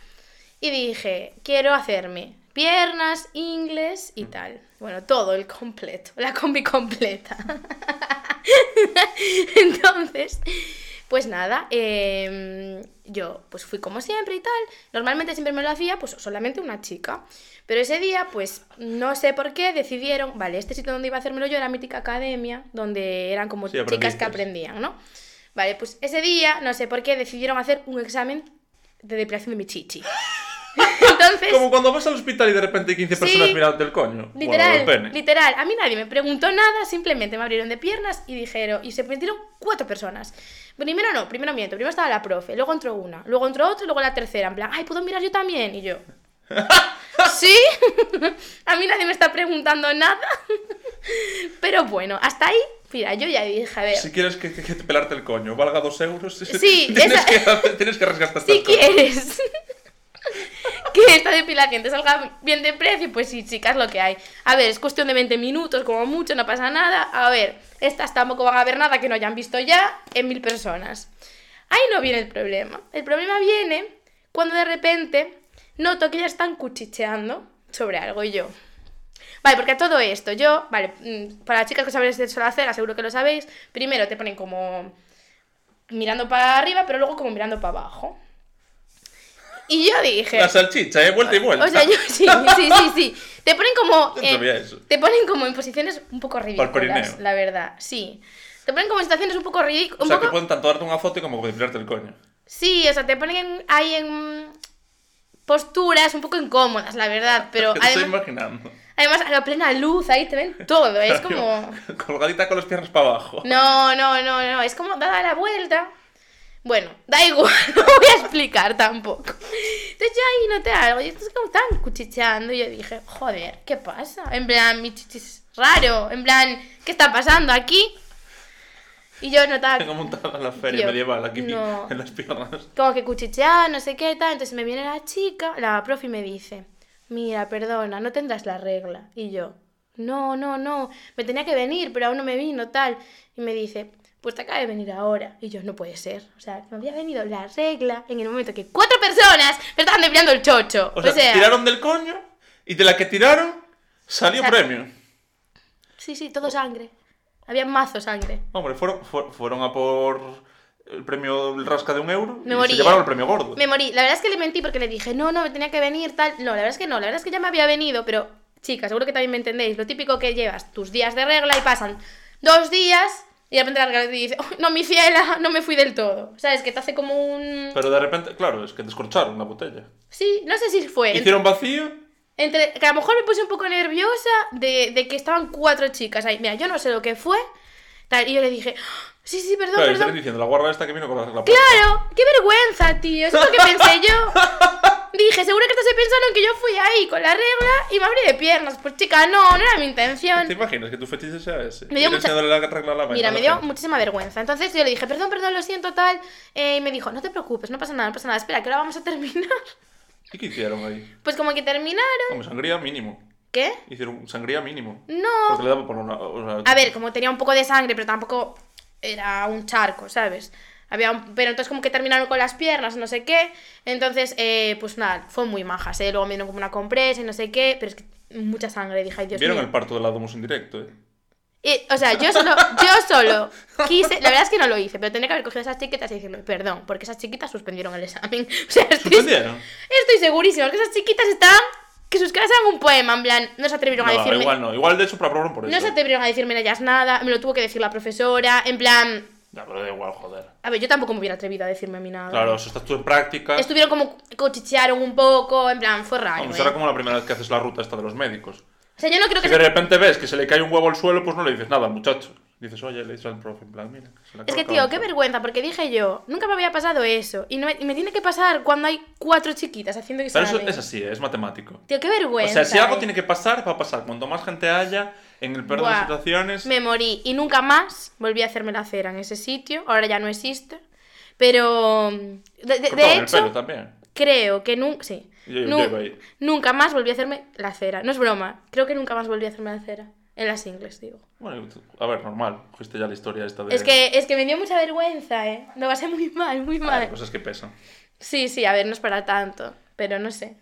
Y dije, quiero hacerme piernas, ingles y tal. Bueno, todo el completo, la combi completa. Entonces, pues nada, em, yo pues fui como siempre y tal. Normalmente siempre me lo hacía pues solamente una chica. Pero ese día, pues no sé por qué, decidieron, vale, este sitio donde iba a hacérmelo yo era Mítica Academia, donde eran como Sí, chicas que aprendían, ¿no? Vale, pues ese día, no sé por qué, decidieron hacer un examen de depilación de mi chichi. Entonces, Como cuando vas al hospital y de repente hay 15 Sí. personas mirándote el coño. Literal, Bueno, literal. A mí nadie me preguntó nada, simplemente me abrieron de piernas y dijeron, y se metieron cuatro personas. Primero no, primero miento, primero estaba la profe, luego entró una, luego entró otra y luego la tercera, en plan, ay, ¿puedo mirar yo también? Y yo, ¿sí? A mí nadie me está preguntando nada. Pero bueno, hasta ahí, mira, yo ya dije, a ver, Si quieres que, que- que te pelarte el coño valga dos euros, Sí, tienes, esa- que, tienes que resgatar si quieres que esta depilación te salga bien de precio, pues sí, chicas, lo que hay. A ver, es cuestión de 20 minutos, como mucho, no pasa nada. A ver, estas tampoco van a ver nada que no hayan visto ya en mil personas. Ahí no viene el problema. El problema viene cuando de repente noto que ya están cuchicheando sobre algo y yo. Vale, porque a todo esto, yo, vale, mm, para las chicas que sabéis de hacer, seguro que lo sabéis, primero te ponen como mirando para arriba, pero luego como mirando para abajo. Y yo dije... La salchicha, ¿eh? Vuelta y vuelta. O sea, yo sí, sí, sí, sí. Te ponen como. Eso. te ponen como en posiciones un poco ridículas, la verdad. Sí. Te ponen como en situaciones un poco O ridículas. sea, que pueden tanto darte un azote como depilarte el coño. Sí, o sea, te ponen en- ahí en posturas un poco incómodas, la verdad. Pero te estoy además, imaginando. además a la plena luz, ahí te ven todo. Es como. Colgadita con las piernas para abajo. No, no, no, no. Es como dada la vuelta. Bueno, da igual, no voy a explicar tampoco. Entonces yo ahí noté algo, y estos como estaban cuchicheando, y yo dije, joder, ¿qué pasa? En plan, mi chichi es raro, en plan, ¿qué está pasando aquí? Y yo notaba Tengo montada en la feria medieval aquí no. en las piernas. como que cuchicheaba, no sé qué tal. Entonces me viene la chica, la profe, y me dice, mira, perdona, no tendrás la regla. Y yo, no, no, no, me tenía que venir, pero aún no me vino, tal. Y me dice, pues te acaba de venir ahora. Y yo, no puede ser. O sea, me había venido la regla en el momento que cuatro personas me estaban desviando el chocho. O sea, tiraron del coño y de la que tiraron salió O sea, premio. Sí, sí, todo sangre. Había mazo sangre. Hombre, fueron, fu- fueron a por el premio el rasca de un euro Me y moría. se llevaron el premio gordo. Me morí. La verdad es que le mentí porque le dije, no, no, me tenía que venir, tal. No, la verdad es que no. La verdad es que ya me había venido, pero, chicas, seguro que también me entendéis. Lo típico que llevas tus días de regla y pasan dos días y de repente la regla te dice, "Oh, no, mi ciela, no me fui del todo. ¿Sabes? Que te hace como un. Pero de repente, claro, es que descorcharon la botella. Sí, no sé si fue. Entre, Hicieron vacío. entre- que a lo mejor me puse un poco nerviosa de, de que estaban cuatro chicas ahí. Mira, yo no sé lo que fue. Tal, y yo le dije, "Ah, sí, sí, perdón, Claro, y perdón. diciendo la guarra esta que vino con la regla Claro, qué vergüenza, tío. Eso es lo que pensé yo. Dije, seguro que estás pensando en que yo fui ahí con la regla y me abrí de piernas. Pues chica, no, no era mi intención. ¿Te imaginas que tu fetiche sea ese? Me dio mucha- la regla a la Mira, me dio gente. muchísima vergüenza. Entonces yo le dije, perdón, perdón, lo siento, tal. Eh, y me dijo, no te preocupes, no pasa nada, no pasa nada. Espera, que ahora vamos a terminar. ¿Y qué hicieron ahí? Pues como que terminaron. Hombre, sangría mínimo. ¿Qué? Hicieron sangría mínimo. No. Porque le daba por una. o sea, A ver, como tenía un poco de sangre, pero tampoco era un charco, ¿sabes? Había un- Pero entonces como que terminaron con las piernas, no sé qué. Entonces, eh, pues nada, fue muy majas, ¿eh? Luego me dieron como una compresa y no sé qué, pero es que mucha sangre, dije, ay Dios Vieron mío. el parto de la Domus en directo, eh. Y, o sea, yo solo, yo solo quise, la verdad es que no lo hice, pero tendría que haber cogido a esas chiquitas y decirme, perdón, porque esas chiquitas suspendieron el examen. O sea, estoy, ¿Suspendieron? estoy segurísima que esas chiquitas estaban, que sus caras eran un poema, en plan, no se atrevieron a No, decirme... igual no. Igual de hecho por eso. No se atrevieron a decirme ellas nada, me lo tuvo que decir la profesora, en plan... Ya, pero da igual, joder. A ver, yo tampoco me hubiera atrevido a decirme a mí nada. Claro, si estás tú en práctica. Estuvieron como cochichearon un poco, en plan, fue raro. Vamos, ¿eh? era como la primera vez que haces la ruta esta de los médicos. O sea, yo no creo que... Si de se- repente ves que se le cae un huevo al suelo, pues no le dices nada al muchacho. Dices, oye, le dices al profe, en plan, mira. se le Es que, tío, qué caer". vergüenza, porque dije yo, nunca me había pasado eso. Y, no me, y me tiene que pasar cuando hay cuatro chiquitas haciendo Pero examen. eso es así, es matemático. Tío, qué O vergüenza. sea, si algo eh. tiene que pasar, va a pasar. Cuanto más gente haya, en el peor de las situaciones. Me morí y nunca más volví a hacerme la cera en ese sitio. Ahora ya no existe. Pero. De, de- de cortaban el hecho, pelo también. creo que nunca. Sí. Yo- yo ahí. nunca más volví a hacerme la cera. No es broma. Creo que nunca más volví a hacerme la cera. En las ingles, digo. Bueno, a ver, normal. Cogiste ya la historia esta de. Es que, es que me dio mucha vergüenza, ¿eh? Me pasé muy mal, muy mal. cosas que pesan. Sí, sí, a ver, no es para tanto. Pero no sé.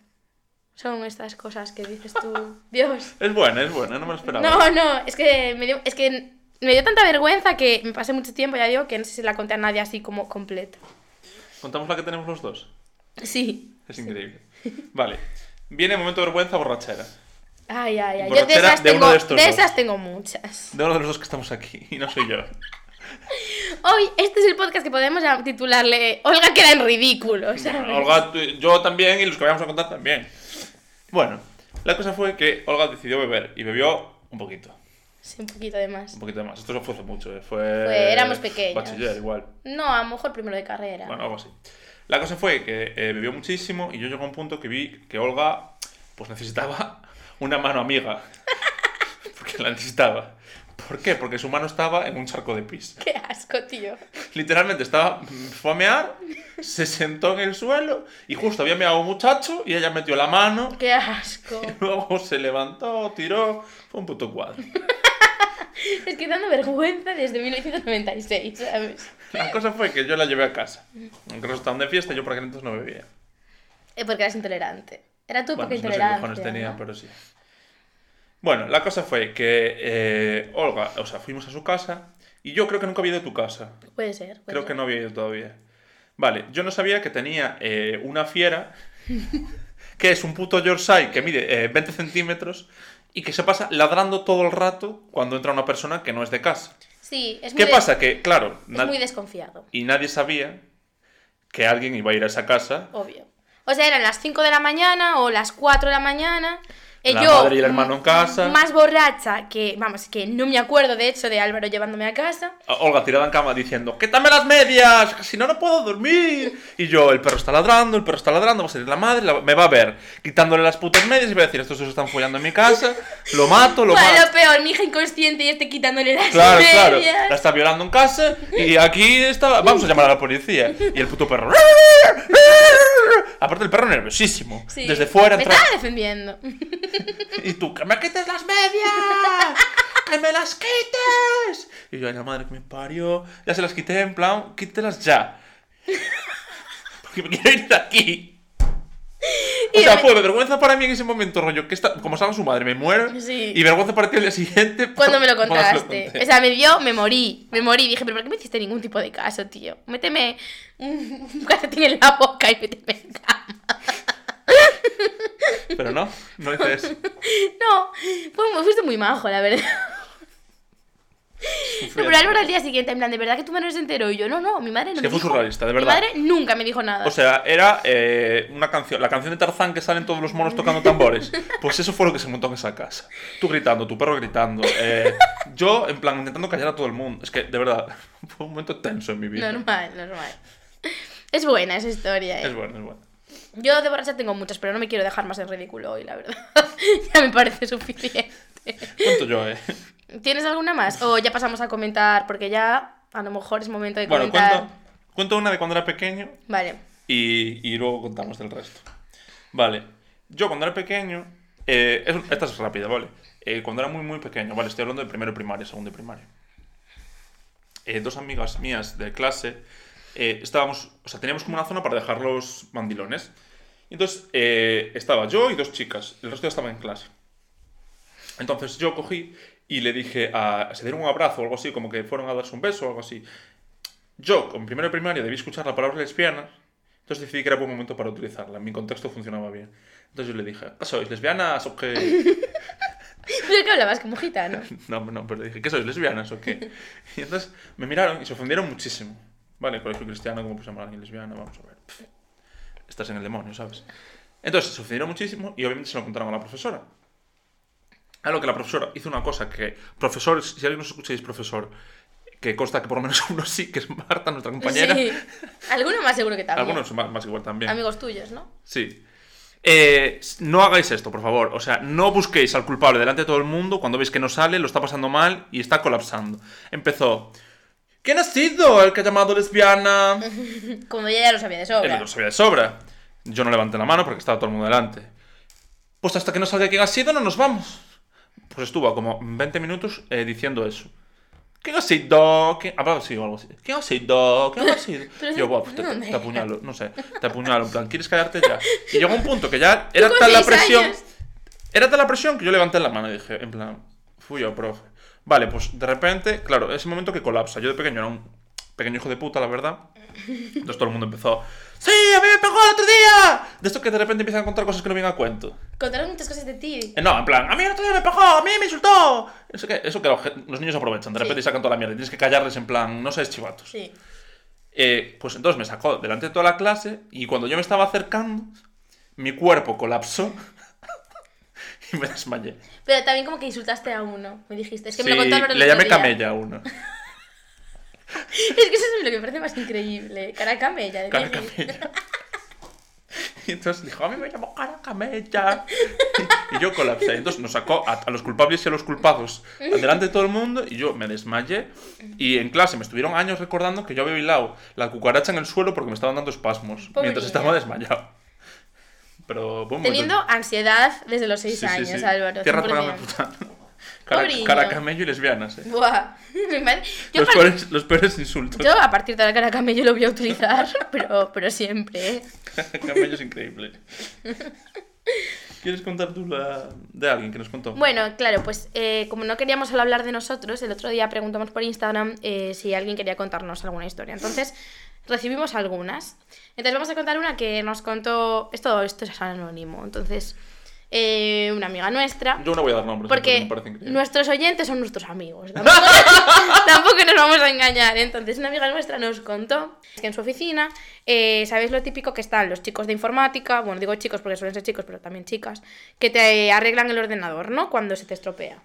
Son estas cosas que dices tú. Dios. Es buena, es buena, no me lo esperaba. No, no, es que me dio, es que me dio tanta vergüenza que me pasé mucho tiempo, ya digo, que no sé si la conté a nadie así como completa. ¿Contamos la que tenemos los dos? Sí. Es increíble. Vale. Viene momento de vergüenza borrachera. Ay, ay, ay. Yo de esas, de tengo, de de esas tengo muchas. De uno de los dos que estamos aquí, y no soy yo. Hoy, este es el podcast que podemos titularle Olga queda en ridículo, ¿sabes? Bueno, Olga, tú- yo también, y los que vayamos a contar también. Bueno, la cosa fue que Olga decidió beber, y bebió un poquito. Sí, un poquito de más. Un poquito más. Esto fue hace mucho, eh, fue... Fue- éramos pequeños. Bachiller, igual. No, a lo mejor primero de carrera. Bueno, algo así. La cosa fue que eh, bebió muchísimo y yo llegué a un punto que vi que Olga pues necesitaba una mano amiga. Porque la necesitaba. ¿Por qué? Porque su mano estaba en un charco de pis. Qué asco, tío. Literalmente estaba, fue a mear, se sentó en el suelo y justo había meado un muchacho y ella metió la mano Qué asco. y luego se levantó, tiró, fue un puto cuadro. Es que dando vergüenza desde 1996, ¿sabes? La cosa fue que yo la llevé a casa. Aunque no estaban de fiesta, yo por aquel entonces no bebía. Eh, porque eras intolerante. Era tu Bueno, época no sé qué tenía, ¿no? pero sí. Bueno, la cosa fue que eh, Olga, o sea, fuimos a su casa y yo creo que nunca había ido a tu casa. Puede ser. puede Creo ser. que no había ido todavía. Vale, yo no sabía que tenía eh, una fiera que es un puto Yorkshire que mide eh, 20 centímetros y que se pasa ladrando todo el rato cuando entra una persona que no es de casa. Sí, es muy ¿Qué pasa? Que, claro, Es muy desconfiado, y nadie sabía que alguien iba a ir a esa casa. obvio. O sea, eran las 5 de la mañana o las 4 de la mañana. Eh, La yo, madre y el hermano en casa. Más borracha que, vamos, que no me acuerdo de hecho de Álvaro llevándome a casa. Olga tirada en cama diciendo, ¡quítame las medias! que Si no, no puedo dormir. Y yo, el perro está ladrando, el perro está ladrando, va a salir la madre, la- me va a ver quitándole las putas medias y va a decir, estos se están follando en mi casa, lo mato, lo Bueno, mato. lo peor, mi hija inconsciente y este quitándole las Claro, medias. claro, la está violando en casa y aquí está, vamos a llamar a la policía. Y el puto perro... Aparte el perro nerviosísimo. Sí. Desde fuera Me entra... estaba defendiendo. Y tú, ¡que me quites las medias! ¡Que me las quites! Y yo, ay, la madre que me parió. Ya se las quité, en plan, quítelas ya. Porque me quiero ir de aquí. O Y sea, fue vergüenza para mí en ese momento, rollo, que está, como estaba su madre, me muero. Sí. Y vergüenza para ti al día siguiente. Cuando me lo contaste. O sea, me dio, me morí. Me morí. Dije, pero ¿por qué me hiciste ningún tipo de caso, tío? Méteme un un calcetín en la boca y méteme en cama. Pero no, no hice eso. No, fue, fuiste muy majo, la verdad. No, pero Álvaro al día siguiente, en plan, ¿de verdad que tu madre se enteró? Y yo, no, no, mi madre no Es me que fue dijo. surrealista, de verdad. Mi madre nunca me dijo nada. O sea, era eh, una canción, la canción de Tarzán que salen todos los monos tocando tambores. Pues eso fue lo que se montó en esa casa. Tú gritando, tu perro gritando. eh, yo, en plan, intentando callar a todo el mundo. Es que, de verdad, fue un momento tenso en mi vida. normal, normal. Es buena esa historia, ¿eh? Es bueno, es bueno. Yo de borracha tengo muchas, pero no me quiero dejar más en ridículo hoy, la verdad. ya me parece suficiente. Cuento yo, eh. ¿Tienes alguna más? O ya pasamos a comentar, porque ya a lo mejor es momento de Bueno, comentar. cuento, cuento una de cuando era pequeño Vale. y, y luego contamos del resto. Vale. Yo cuando era pequeño. eh, es- esta es rápida, ¿vale? Eh, cuando era muy, muy pequeño, ¿vale? Estoy hablando de primero primaria, segundo primaria. Eh, dos amigas mías de clase eh, estábamos. O sea, teníamos como una zona para dejar los mandilones. Y entonces eh, estaba yo y dos chicas. El resto ya estaba en clase. Entonces yo cogí y le dije a. Se dieron un abrazo o algo así, como que fueron a darse un beso o algo así. Yo, con primero de primaria, debí escuchar la palabra lesbiana, entonces decidí que era buen momento para utilizarla. En mi contexto funcionaba bien. Entonces yo le dije, ¿qué sois? ¿Lesbianas o qué? ¿Pero qué hablabas como gitano? No, no, pero le dije, ¿qué sois? ¿Lesbianas o qué? Y entonces me miraron y se ofendieron muchísimo. Vale, colegio cristiano, ¿cómo puedes llamar a alguien lesbiana? Vamos a ver. Pff, Estás en el demonio, ¿sabes? Entonces se ofendieron muchísimo y obviamente se lo contaron a la profesora. A lo que la profesora hizo una cosa que, profesor, si alguien nos escucha y es profesor, que consta que por lo menos uno sí, que es Marta, nuestra compañera. Sí. Alguno más seguro que también. Algunos más, más igual también. Amigos tuyos, ¿no? Sí. Eh, no hagáis esto, por favor. O sea, no busquéis al culpable delante de todo el mundo cuando veis que no sale, lo está pasando mal y está colapsando. Empezó. ¿Quién ha sido el que ha llamado lesbiana? Como ella ya lo sabía de sobra. Él lo sabía de sobra. Yo no levanté la mano porque estaba todo el mundo delante. Pues hasta que no salga quién ha sido, no nos vamos. Pues estuvo como 20 minutos eh, diciendo eso. ¿Quién ha sido? ¿Quién... Hablaba así o algo así. ¿Quién ha sido? ¿Quién ha sido? Y yo, "Buah, pues te, ¿dónde? te apuñalo, no sé. Te apuñalo, en plan, ¿quieres callarte ya? Y llegó un punto que ya era tal la presión. años. Era tal la presión que yo levanté la mano y dije, en plan, fui yo, profe. Vale, pues de repente, claro, ese momento que colapsa. Yo de pequeño era un pequeño hijo de puta, la verdad. Entonces todo el mundo empezó, ¡Sí, a mí me pegó el otro día! De esto que de repente empiezan a contar cosas que no vienen a cuento. Contaron muchas cosas de ti. Eh, No, en plan, a mí el otro día me pegó, a mí me insultó. Eso que, eso que los, niños aprovechan, de Sí. repente y sacan toda la mierda. y Tienes que callarles en plan, no seas chivatos. Sí. Eh, pues entonces me sacó delante de toda la clase y cuando yo me estaba acercando, mi cuerpo colapsó y me desmayé. Pero también como que insultaste a uno. Me dijiste. Es que me Sí, lo contaron el le llamé camella a uno. Es que eso es lo que me parece más increíble. Cara camella. de Cara camella. Y entonces dijo, a mí me llamó cara camella. Y yo colapsé. Entonces nos sacó a, a los culpables y a los culpados delante de todo el mundo y yo me desmayé. Y en clase me estuvieron años recordando que yo había bailado la cucaracha en el suelo porque me estaban dando espasmos Pobre mientras niña. estaba desmayado. Pero buen Teniendo momento. ansiedad desde los 6 Sí, sí, años, sí. Álvaro. Tierra 100%. trágame puta. Cara, cara camello y lesbianas, eh. Buah. Los peores, los peores insultos. yo a partir de la cara camello lo voy a utilizar, pero, pero siempre. ¿eh? Camello es increíble. ¿Quieres contar tú la de alguien que nos contó? Bueno, claro, pues eh, como no queríamos solo hablar de nosotros, el otro día preguntamos por Instagram eh, si alguien quería contarnos alguna historia. Entonces, recibimos algunas. Entonces, vamos a contar una que nos contó. Esto, esto es anónimo. Entonces, eh, una amiga nuestra. Yo no voy a dar nombres. Porque me parece increíble. nuestros oyentes son nuestros amigos. Tampoco, tampoco nos vamos a engañar. Entonces, una amiga nuestra nos contó que en su oficina, eh, ¿sabéis lo típico que están los chicos de informática? Bueno, digo chicos porque suelen ser chicos, pero también chicas, que te arreglan el ordenador, ¿no? Cuando se te estropea.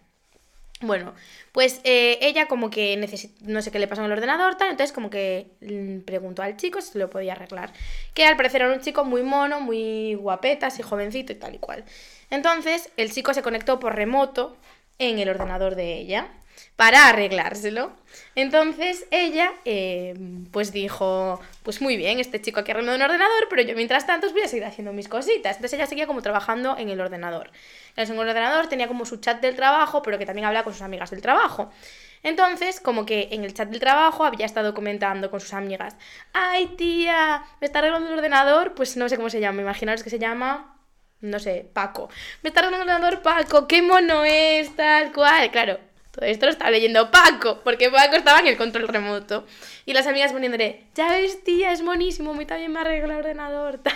Bueno, pues eh, ella como que no sé qué le pasó en el ordenador, tal, entonces como que preguntó al chico si lo podía arreglar. Que al parecer era un chico muy mono, muy guapeta, así jovencito y tal y cual. Entonces el chico se conectó por remoto en el ordenador de ella. Para arreglárselo. Entonces ella, eh, pues dijo, pues muy bien, este chico aquí arreglando un ordenador, pero yo mientras tanto voy a seguir haciendo mis cositas. Entonces ella seguía como trabajando en el ordenador. En el ordenador tenía como su chat del trabajo, pero que también hablaba con sus amigas del trabajo. Entonces, como que en el chat del trabajo había estado comentando con sus amigas, ay tía, me está arreglando el ordenador, pues no sé cómo se llama, imaginaros que se llama, no sé, Paco. Me está arreglando el ordenador Paco, qué mono es, tal cual. Claro, todo esto lo estaba leyendo Paco, porque Paco estaba en el control remoto. Y las amigas poniéndole, ya ves tía, es monísimo, a mí también me arregla el ordenador, tal.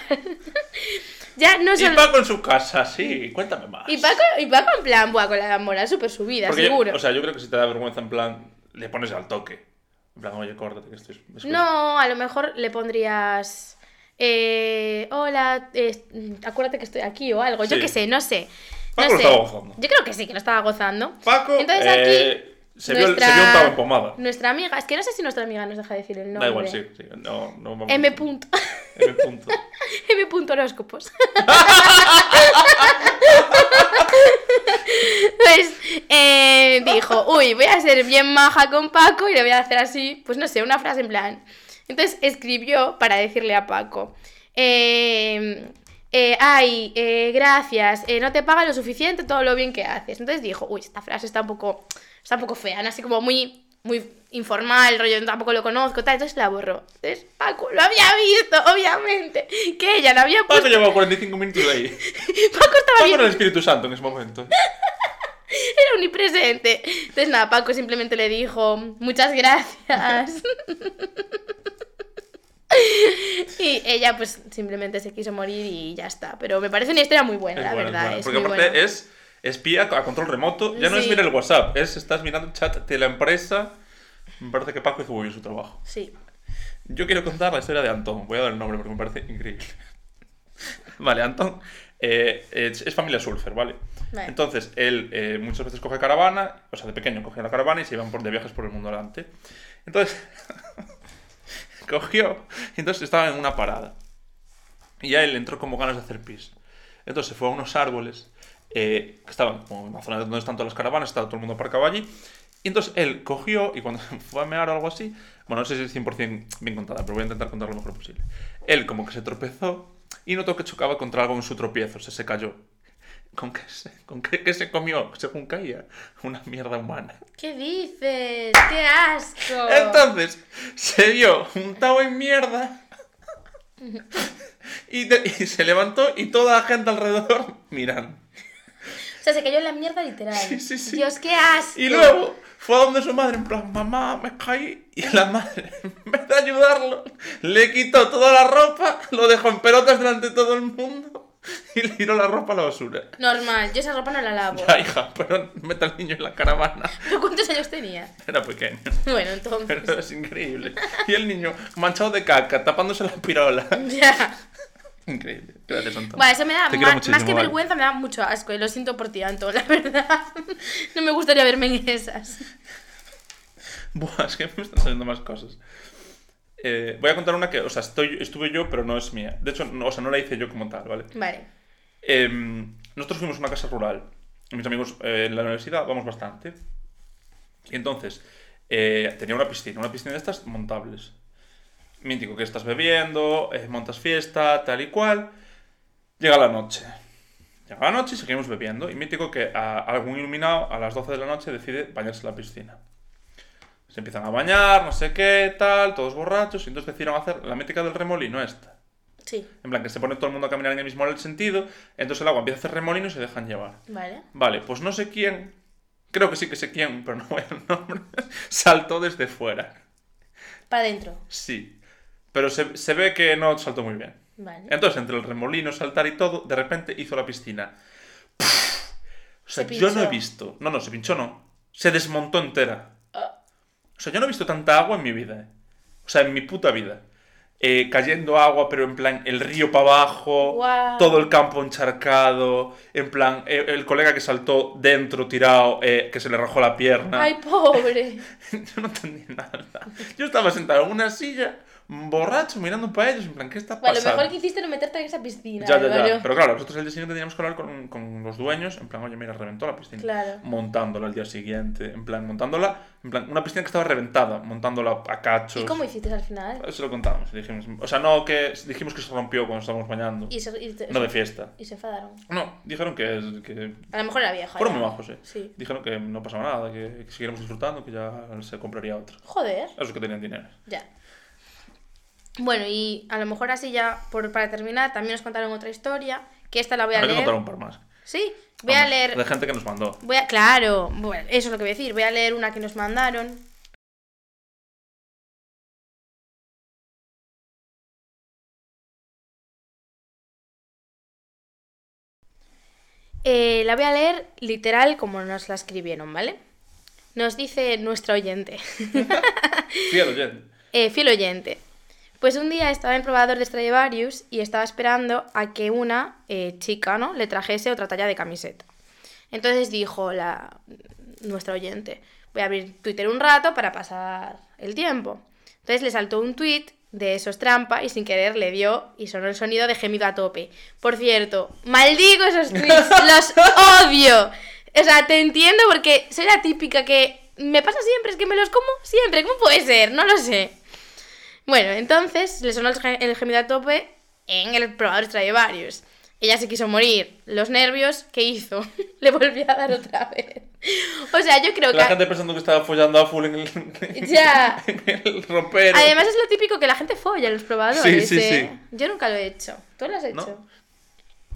ya no Y solo... Paco en su casa, sí, cuéntame más. Y Paco, y Paco en plan, buah, con la moral súper subida, Porque yo- seguro. o sea, yo creo que si te da vergüenza, en plan, le pones al toque. En plan, oye, córtate, que estoy. es- No, a lo mejor le pondrías. eh, hola, eh, acuérdate que estoy aquí o algo. Yo qué sé, no sé. Paco no lo estaba gozando. Yo creo que sí, que lo estaba gozando. Paco, Entonces eh, aquí. se, vio, el- se vio un en pomada. Nuestra amiga, es que no sé si nuestra amiga nos deja decir el nombre. Da igual, sí, sí. No, no vamos M. Punto. M. punto. M. Punto horóscopos. pues eh, dijo, uy, voy a ser bien maja con Paco y le voy a hacer así, pues no sé, una frase en plan. Entonces escribió para decirle a Paco, eh, eh, ay, eh, gracias, eh, no te paga lo suficiente todo lo bien que haces. Entonces dijo, uy, esta frase está un poco, está un poco fea, ¿no? así como muy, muy informal, rollo, tampoco lo conozco, tal. Entonces la borró. Entonces Paco lo había visto, obviamente, que ella la había puesto. Paco llevaba 45 minutos ahí. Paco estaba Paco era el Espíritu Santo en ese momento. era omnipresente. Entonces nada, Paco simplemente le dijo, muchas gracias. y ella pues simplemente se quiso morir y ya está. Pero me parece una historia muy buena, Es la bueno, es verdad. Es Porque muy aparte buena. es espía a control remoto. Ya no es Sí. mirar el WhatsApp, es estás mirando el chat de la empresa. Me parece que Paco hizo muy bien su trabajo. Sí. Yo quiero contar la historia de Antón. Voy a dar el nombre porque me parece increíble. vale, Antón eh, es, es familia surfer, ¿vale? Vale. Entonces, él eh, muchas veces coge caravana, o sea, de pequeño cogía la caravana y se iban por, de viajes por el mundo delante. Entonces, cogió y entonces estaba en una parada. Y a él entró como ganas de hacer pis. Entonces se fue a unos árboles eh, que estaban como en la zona donde están todas las caravanas, estaba todo el mundo aparcado allí. Y entonces él cogió y cuando fue a mear o algo así, bueno, no sé si es 100% bien contada, pero voy a intentar contar lo mejor posible. Él como que se tropezó y notó que chocaba contra algo en su tropiezo, se, se cayó. ¿Con qué se, con qué, qué se comió según caía? Una mierda humana. ¿Qué dices? ¡Qué asco! Entonces se vio untado en mierda y, de- y se levantó y toda la gente alrededor mirando. O sea, se cayó en la mierda literal. Sí, sí, sí. Dios, qué asco. Y luego fue a donde su madre en plan, mamá, me caí. Y la madre, en vez de ayudarlo, le quitó toda la ropa, lo dejó en pelotas delante de todo el mundo y le tiró la ropa a la basura. Normal, yo esa ropa no la lavo. Ya, hija, pero mete al niño en la caravana. ¿Pero cuántos años tenía? Era pequeño. Bueno, entonces. Pero es increíble. Y el niño manchado de caca, tapándose la pirola. Ya. Increíble. Gracias, Antón. Bueno, eso me da muchísimo, más que vale. vergüenza, me da mucho asco. Y lo siento por ti, Anto, la verdad. No me gustaría verme en esas. Buah, es que me están saliendo más cosas. Eh, voy a contar una que, o sea, estoy, estuve yo, pero no es mía. De hecho, no, o sea, no la hice yo como tal, ¿vale? Vale. Em, nosotros fuimos a una casa rural. Mis amigos eh, en la universidad vamos bastante. Y entonces, eh, tenía una piscina, una piscina de estas montables. Mítico que estás bebiendo, montas fiesta, tal y cual. Llega la noche. Llega la noche y seguimos bebiendo. Y mítico que a, algún iluminado a las 12 de la noche decide bañarse en la piscina. Se empiezan a bañar, no sé qué, tal, todos borrachos. Y entonces decidieron hacer la mítica del remolino esta. Sí, En plan, que se pone todo el mundo a caminar en el mismo sentido, entonces el agua empieza a hacer remolino y se dejan llevar. vale. Vale, pues no sé quién, creo que sí que sé quién, pero no voy al nombre, saltó desde fuera. Para adentro. Sí, pero se, se ve que no saltó muy bien. Vale. Entonces, entre el remolino, saltar y todo, de repente hizo la piscina. O sea, Se yo no he visto, no, no, se pinchó no, se desmontó entera. O sea, yo no he visto tanta agua en mi vida, eh. O sea, en mi puta vida. eh, cayendo agua, pero en plan el río para abajo, Guau. todo el campo encharcado, en plan eh, el colega que saltó dentro tirado, eh, que se le rajó la pierna. Ay, pobre. Yo no entendí nada. Yo estaba sentado en una silla, borracho, mirando para ellos, en plan, ¿qué está Bueno, lo pasando? mejor que hiciste era meterte en esa piscina. Ya, ya, ya. Pero claro, nosotros el día siguiente teníamos que hablar con, con los dueños, en plan, oye, mira, reventó la piscina. Claro. Montándola al día siguiente, en plan, montándola, en plan, una piscina que estaba reventada, montándola a cachos. ¿Y cómo hiciste al final? Eso lo contamos, dijimos. O sea, no que dijimos que se rompió cuando estábamos bañando. Y se, y te- No de fiesta. y se enfadaron. No, dijeron que, que A lo mejor era vieja. fueron ya. muy bajos, sí. Sí. Dijeron que no pasaba nada, que, que siguiéramos disfrutando, que ya se compraría otra. Joder. Esos que tenían dinero. Ya. Bueno, y a lo mejor así ya, por, para terminar, también nos contaron otra historia, que esta la voy a que leer. contar un par más. Sí, voy a leer... De gente que nos mandó. Voy a... Claro, bueno, eso es lo que voy a decir. Voy a leer una que nos mandaron. Eh, la voy a leer literal como nos la escribieron, ¿vale? Nos dice nuestro oyente. Fiel oyente. Eh, fiel oyente. Pues un día estaba en probador de Stradivarius y estaba esperando a que una eh, chica, ¿no? Le trajese otra talla de camiseta. Entonces dijo la nuestra oyente, voy a abrir Twitter un rato para pasar el tiempo. Entonces le saltó un tweet de esos trampa y sin querer le dio y sonó el sonido de gemido a tope. Por cierto, maldigo esos tweets, los odio. O sea, te entiendo porque soy la típica que me pasa siempre, es que me los como siempre. ¿Cómo puede ser? No lo sé. Bueno, entonces le sonó el, ge- el gemido a tope en el probador Stradivarius. Ella se quiso morir. Los nervios, ¿qué hizo? le volvió a dar otra vez. O sea, yo creo que... La gente pensando que estaba follando a full en el, Ya. en el rompero. Además es lo típico que la gente folla en los probadores. Sí, sí, ¿eh? sí. Yo nunca lo he hecho. ¿Tú lo has hecho? No.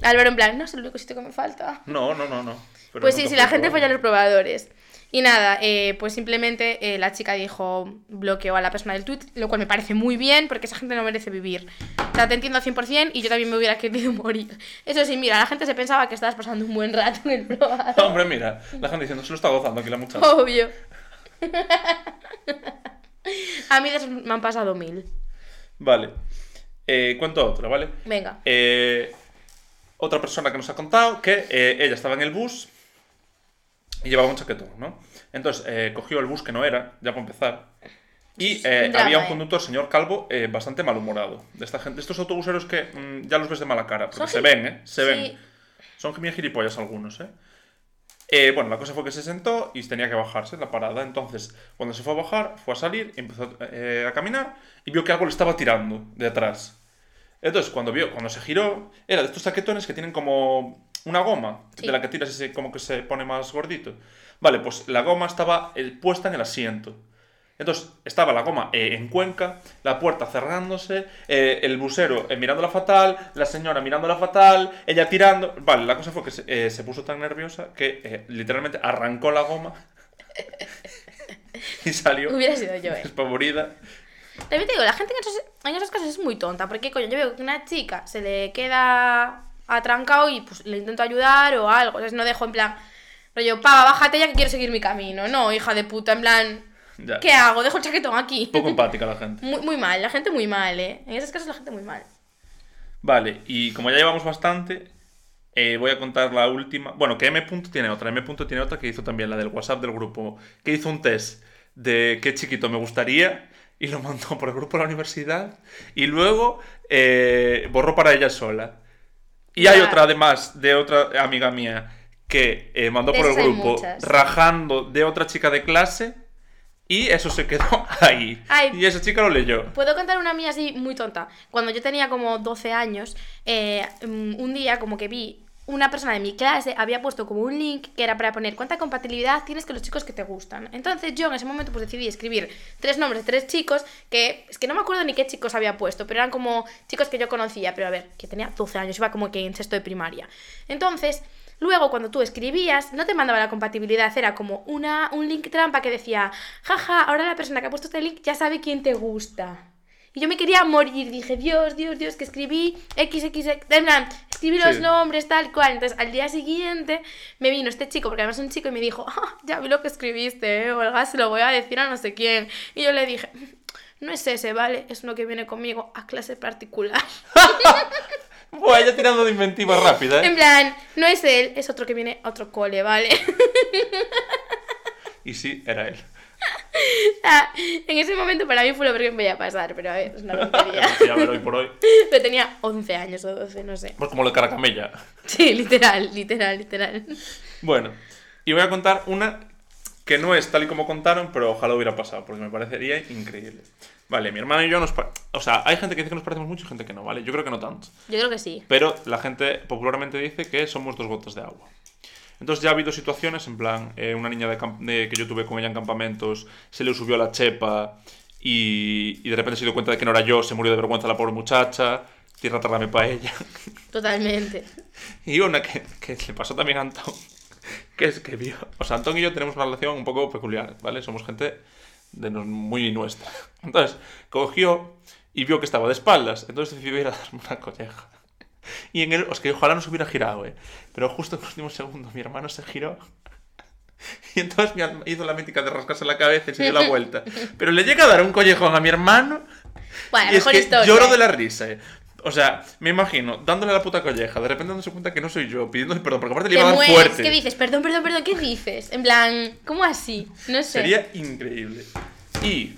Álvaro en plan, no es el único sitio que me falta. No, no, no, no. Pero pues sí, sí, la gente folla en los probadores. Y nada, eh, pues simplemente eh, la chica dijo, bloqueó a la persona del tweet, lo cual me parece muy bien porque esa gente no merece vivir. O sea, te entiendo al 100% y yo también me hubiera querido morir. Eso sí, mira, la gente se pensaba que estabas pasando un buen rato en el probador. Hombre, mira, la gente diciendo, se lo está gozando aquí la muchacha. Obvio. a mí me han pasado mil. Vale. Eh, cuento otra, ¿vale? Venga. Eh, otra persona que nos ha contado que ella estaba en el bus y llevaba un chaquetón, ¿no? Entonces eh, cogió el bus que no era, ya para empezar. Y eh, Un drama, había un eh. conductor, señor Calvo, eh, bastante malhumorado. De esta gente, estos autobuseros que mm, ya los ves de mala cara, porque Son se ven, ¿eh? Se Sí. ven. Son bien gilipollas algunos, ¿eh? Eh, bueno, la cosa fue que se sentó y tenía que bajarse en la parada. Entonces, cuando se fue a bajar, fue a salir, empezó eh, a caminar y vio que algo le estaba tirando de atrás. Entonces, cuando vio, cuando se giró, era de estos chaquetones que tienen como una goma, Sí. de la que tiras y se, como que se pone más gordito. Vale, pues la goma estaba eh, puesta en el asiento. Entonces, estaba la goma eh, en cuenca, la puerta cerrándose, eh, el busero eh, mirándola fatal, la señora mirándola fatal, ella tirando. Vale, la cosa fue que se, eh, se puso tan nerviosa que eh, literalmente arrancó la goma y salió Hubiera sido yo, eh. despavorida. También te digo, la gente en esos, en esos casos es muy tonta, porque coño, yo veo que una chica se le queda atrancado y pues le intento ayudar o algo, o sea, no dejo en plan, rollo, pava, bájate ya que quiero seguir mi camino. No, hija de puta, en plan, Ya. ¿qué hago? Dejo el chaquetón aquí. Poco empática la gente. Muy, muy mal, la gente muy mal, ¿eh? En esos casos la gente muy mal. Vale, y como ya llevamos bastante, eh, voy a contar la última. Bueno, que M. tiene otra. M. tiene otra que hizo también la del WhatsApp del grupo. Que hizo un test de qué chiquito me gustaría y lo mandó por el grupo de la universidad. Y luego eh, borró para ella sola. Y hay otra además de otra amiga mía que eh, mandó por el grupo muchas. rajando de otra chica de clase. Y eso se quedó ahí. Ay. Y esa chica lo leyó. Puedo contar una mía así muy tonta. Cuando yo tenía como 12 años, eh, mm, un día como que vi una persona de mi clase había puesto como un link que era para poner cuánta compatibilidad tienes con los chicos que te gustan. Entonces yo en ese momento pues decidí escribir tres nombres de tres chicos que es que no me acuerdo ni qué chicos había puesto, pero eran como chicos que yo conocía, pero a ver, que tenía 12 años, iba como que en sexto de primaria. Entonces, Luego, cuando tú escribías, no te mandaba la compatibilidad, era como una, un link trampa que decía, jaja, ahora la persona que ha puesto este link ya sabe quién te gusta. Y yo me quería morir, dije, Dios, Dios, Dios, que escribí XXX, en plan, escribí los Sí. nombres, tal cual. Entonces, al día siguiente me vino este chico, porque además es un chico, y me dijo, ah, ya vi lo que escribiste, ¿eh? Olga, se lo voy a decir a no sé quién. Y yo le dije, no es ese, ¿vale? Es uno que viene conmigo a clase particular. Buah, ya tirando de inventiva rápida, En ¿eh? plan, no es él, es otro que viene a otro cole, ¿vale? Y sí, era él. Ah, en ese momento para mí fue lo peor que me podía pasar, pero a ver, es una tontería. Sí, a ver, hoy por hoy. Pero tenía 11 años o 12, no sé. Pues como lo de Caracamella. Sí, literal, literal, literal. Bueno, y voy a contar una que no es tal y como contaron, pero ojalá hubiera pasado, porque me parecería increíble. Vale, mi hermano y yo nos... O sea, hay gente que dice que nos parecemos mucho y gente que no, ¿vale? Yo creo que no tanto. Yo creo que sí. Pero la gente popularmente dice que somos dos gotas de agua. Entonces ya ha habido situaciones, en plan, eh, una niña de, de- que yo tuve con ella en campamentos, se le subió la chepa y, y de repente se dio cuenta de que no era yo, se murió de vergüenza la pobre muchacha, tierra trágame para ella. Totalmente. Y una que, que le pasó también a Antón, que es que vio... O sea, Antón y yo tenemos una relación un poco peculiar, ¿vale? Somos gente de nos- muy nuestra. Entonces, cogió y vio que estaba de espaldas, entonces decidió ir a darme una colleja. Y en el... Es que ojalá no se hubiera girado, ¿eh? Pero justo en el último segundo mi hermano se giró. Y entonces me hizo la mítica de rascarse la cabeza y se dio la vuelta. Pero le llega a dar un collejón a mi hermano Bueno, y es mejor que historia. lloro de la risa, eh. O sea, me imagino, dándole la puta colleja, de repente dándose cuenta que no soy yo, pidiéndole perdón, porque aparte le iba a dar mueres. fuerte. ¿Qué dices? Perdón, perdón, perdón. ¿Qué dices? En plan, ¿cómo así? No sé. Sería increíble. Y,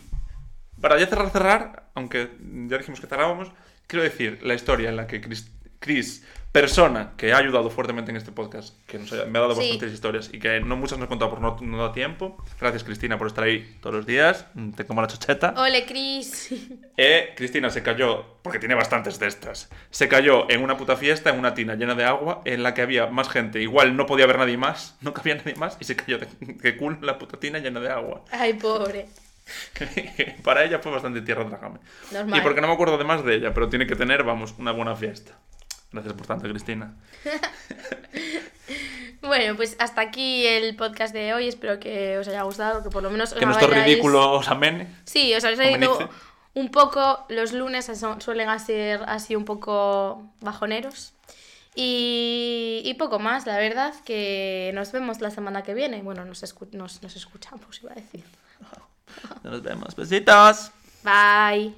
para ya cerrar, cerrar, aunque ya dijimos que cerrábamos, quiero decir la historia en la que Chris, Chris, persona que ha ayudado fuertemente en este podcast, que nos ha- me ha dado Sí. bastantes historias y que no muchas nos he contado por no, no da tiempo. Gracias, Cristina, por estar ahí todos los días. Mm, Te como la chocheta. Ole, Chris. Eh, Cristina se cayó, porque tiene bastantes de estas, se cayó en una puta fiesta, en una tina llena de agua, en la que había más gente, igual no podía haber nadie más, no cabía nadie más, y se cayó de, de culo en la puta tina llena de agua. Ay, pobre. Para ella fue bastante tierra. Normal. Y porque no me acuerdo de más de ella, pero tiene que tener, vamos, una buena fiesta. Gracias por tanto, Cristina. Bueno, pues hasta aquí el podcast de hoy. Espero que os haya gustado, que por lo menos os Que nuestro ridículo os amene. Sí, os habéis un poco. Los lunes suelen ser así un poco bajoneros. Y, y poco más, la verdad, que nos vemos la semana que viene. Bueno, nos, escu- nos, nos escuchamos, iba a decir. Nos vemos. Besitos. Bye.